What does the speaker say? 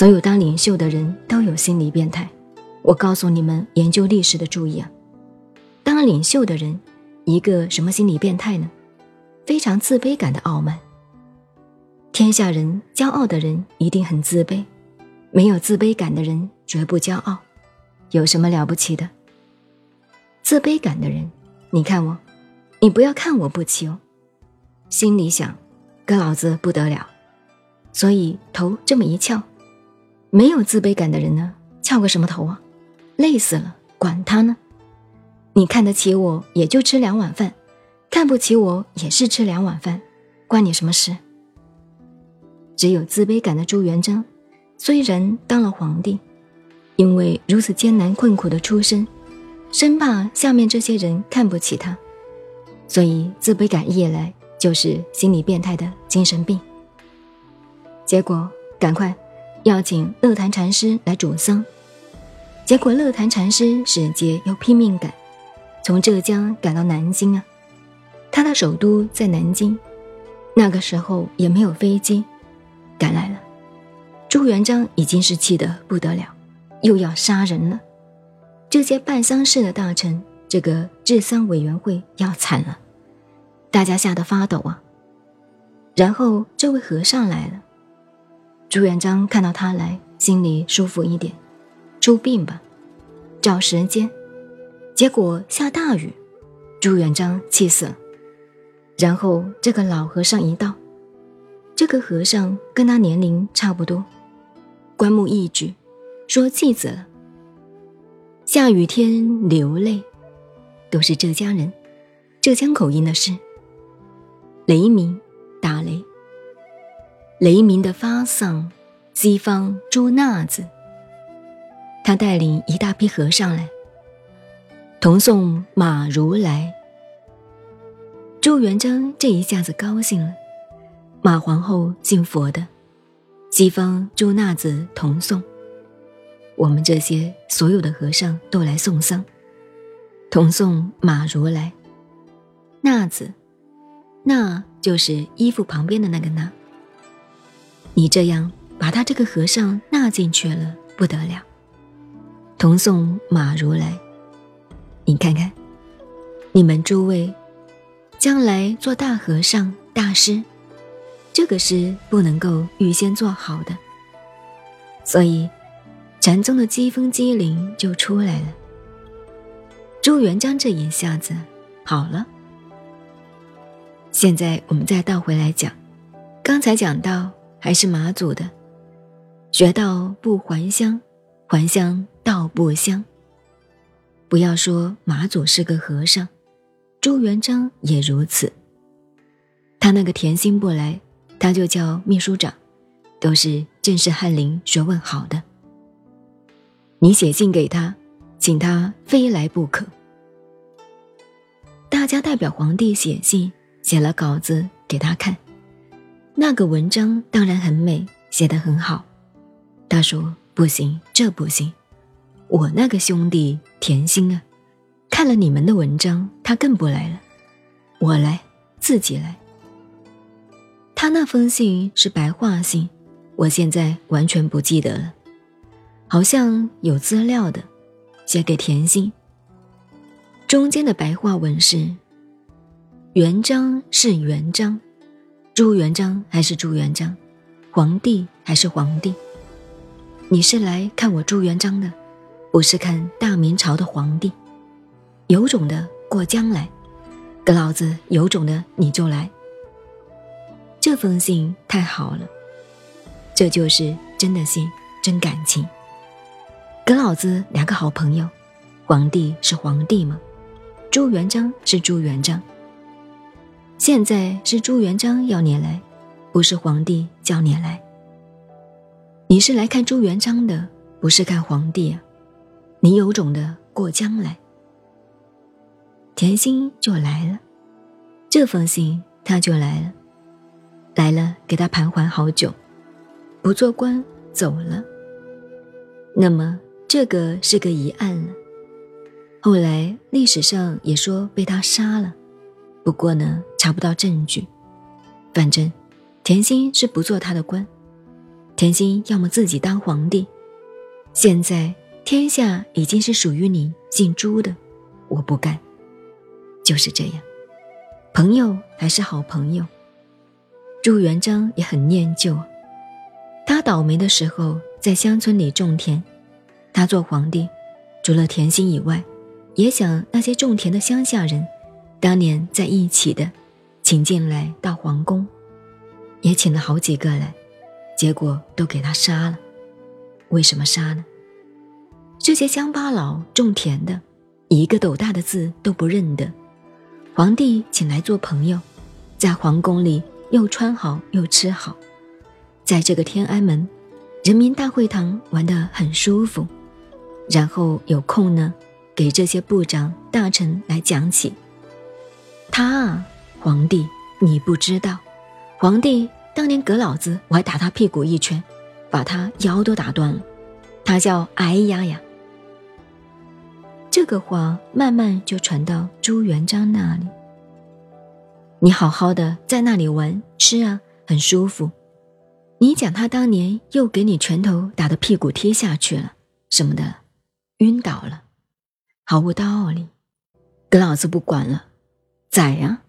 所有当领袖的人都有心理变态。我告诉你们，研究历史的注意啊，当领袖的人，一个什么心理变态呢？非常自卑感的傲慢。天下人骄傲的人一定很自卑，没有自卑感的人绝不骄傲。有什么了不起的？自卑感的人，你看我，你不要看我不起哦。心里想，哥老子不得了，所以头这么一翘。没有自卑感的人呢，翘个什么头啊？累死了，管他呢！你看得起我，也就吃两碗饭；看不起我，也是吃两碗饭，关你什么事？只有自卑感的朱元璋，虽然当了皇帝，因为如此艰难困苦的出身，生怕下面这些人看不起他，所以自卑感一来就是心理变态的精神病。结果赶快要请乐坛禅师来主丧。结果，乐坛禅师使节又拼命赶，从浙江赶到南京啊。他的首都在南京，那个时候也没有飞机，赶来了。朱元璋已经是气得不得了，又要杀人了。这些办丧事的大臣，这个治丧委员会要惨了，大家吓得发抖啊。然后这位和尚来了，朱元璋看到他来，心里舒服一点。出殡吧，找时间，结果下大雨，朱元璋气死了。然后这个老和尚一到，这个和尚跟他年龄差不多，棺木一举，说气死了。下雨天流泪，都是浙江人，浙江口音的事。雷鸣，打雷。雷鸣的发丧，西方朱纳子。他带领一大批和尚来，同送马如来。朱元璋这一下子高兴了，马皇后信佛的，西方朱纳子同送，我们这些所有的和尚都来送丧，同送马如来。纳子，那就是衣服旁边的那个纳。你这样把他这个和尚纳进去了，不得了。同送马如来，你看看，你们诸位将来做大和尚、大师，这个是不能够预先做好的，所以禅宗的机锋机灵就出来了。朱元璋这一下子好了。现在我们再倒回来讲，刚才讲到还是马祖的，学到不还乡，还乡。道不香。不要说马祖是个和尚，朱元璋也如此。他那个甜心不来，他就叫秘书长，都是正式翰林学问好的。你写信给他，请他非来不可。大家代表皇帝写信，写了稿子给他看，那个文章当然很美，写得很好。他说不行，这不行。我那个兄弟甜心啊，看了你们的文章，他更不来了。我来，自己来。他那封信是白话信，我现在完全不记得了，好像有资料的，写给甜心。中间的白话文是：元璋是元璋，朱元璋还是朱元璋，皇帝还是皇帝。你是来看我朱元璋的。不是看大明朝的皇帝，有种的过江来，跟老子有种的你就来。这封信太好了，这就是真的信，真感情。跟老子两个好朋友，皇帝是皇帝吗？朱元璋是朱元璋。现在是朱元璋要你来，不是皇帝叫你来。你是来看朱元璋的，不是看皇帝啊。你有种的过江来，甜心就来了。这封信他就来了，来了给他盘桓好久，不做官走了。那么这个是个疑案了。后来历史上也说被他杀了，不过呢查不到证据。反正甜心是不做他的官，甜心要么自己当皇帝。现在天下已经是属于你姓朱的，我不干。就是这样，朋友还是好朋友。朱元璋也很念旧，他倒霉的时候在乡村里种田，他做皇帝，除了甜心以外，也想那些种田的乡下人，当年在一起的，请进来到皇宫，也请了好几个来，结果都给他杀了。为什么杀呢？这些乡巴佬种田的，一个斗大的字都不认得，皇帝请来做朋友，在皇宫里。又穿好又吃好，在这个天安门人民大会堂玩得很舒服，然后有空呢，给这些部长大臣来讲起。他啊，皇帝，你不知道，皇帝当年给老子，我还打他屁股一拳，把他腰都打断了。他叫哎呀呀。这个话慢慢就传到朱元璋那里。你好好的在那里玩吃啊，很舒服。你讲他当年又给你拳头打的屁股贴下去了什么的，晕倒了，毫无道理。跟老子不管了，宰呀！